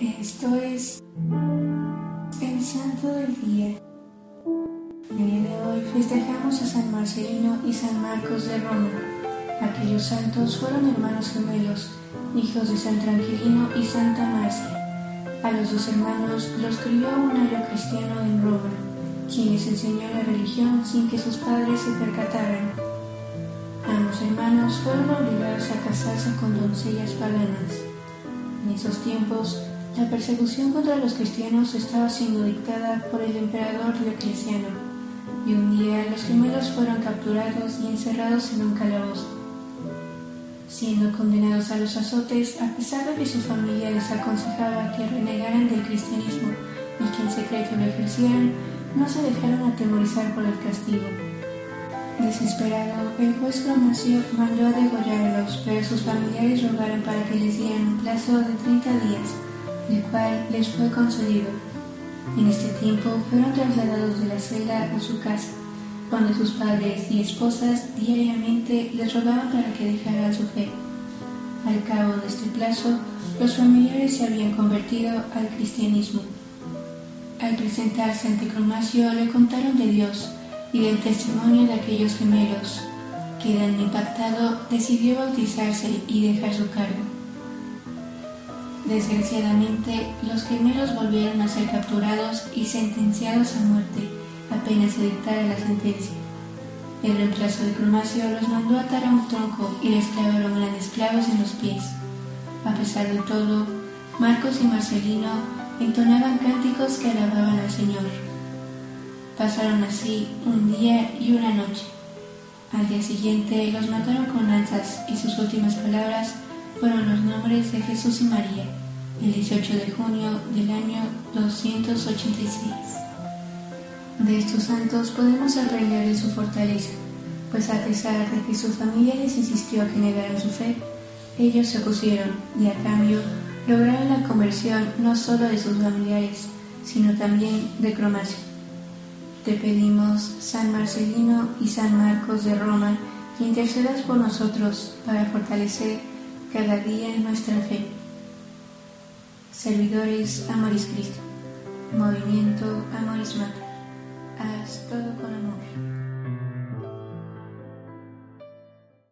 Esto es el Santo del Día. El día de hoy festejamos a San Marcelino y San Marcos de Roma. Aquellos santos fueron hermanos gemelos, hijos de San Tranquilino y Santa Marcia. A los dos hermanos los crió un ayo cristiano en Roma, quien les enseñó la religión sin que sus padres se percataran. Ambos hermanos fueron obligados a casarse con doncellas paganas. En esos tiempos, la persecución contra los cristianos estaba siendo dictada por el emperador Diocleciano, y un día los gemelos fueron capturados y encerrados en un calabozo. Siendo condenados a los azotes, a pesar de que su familia les aconsejaba que renegaran del cristianismo y que en secreto lo ejercieran, no se dejaron atemorizar por el castigo. Desesperado, el juez Cromacio mandó a degollarlos, pero sus familiares rogaron para que les dieran un plazo de 30 días el cual les fue concedido. En este tiempo fueron trasladados de la celda a su casa, donde sus padres y esposas diariamente les rogaban para que dejaran su fe. Al cabo de este plazo, los familiares se habían convertido al cristianismo. Al presentarse ante Cromacio le contaron de Dios y del testimonio de aquellos gemelos, que, tan impactado, decidió bautizarse y dejar su cargo. Desgraciadamente, los gemelos volvieron a ser capturados y sentenciados a muerte apenas se dictara la sentencia. El reemplazo de Cromacio los mandó atar a un tronco y les clavaron grandes clavos en los pies. A pesar de todo, Marcos y Marcelino entonaban cánticos que alababan al Señor. Pasaron así un día y una noche. Al día siguiente los mataron con lanzas y sus últimas palabras fueron los nombres de Jesús y María, el 18 de junio del año 286. De estos santos podemos aprender de su fortaleza, pues a pesar de que su familia les insistió que negaran su fe, ellos se opusieron y a cambio lograron la conversión no solo de sus familiares, sino también de Cromacio. Te pedimos, San Marcelino y San Marcos de Roma, que intercedas por nosotros para fortalecer cada día en nuestra fe. Servidores Amoris Cristo. Movimiento Amoris Mater. Haz todo con.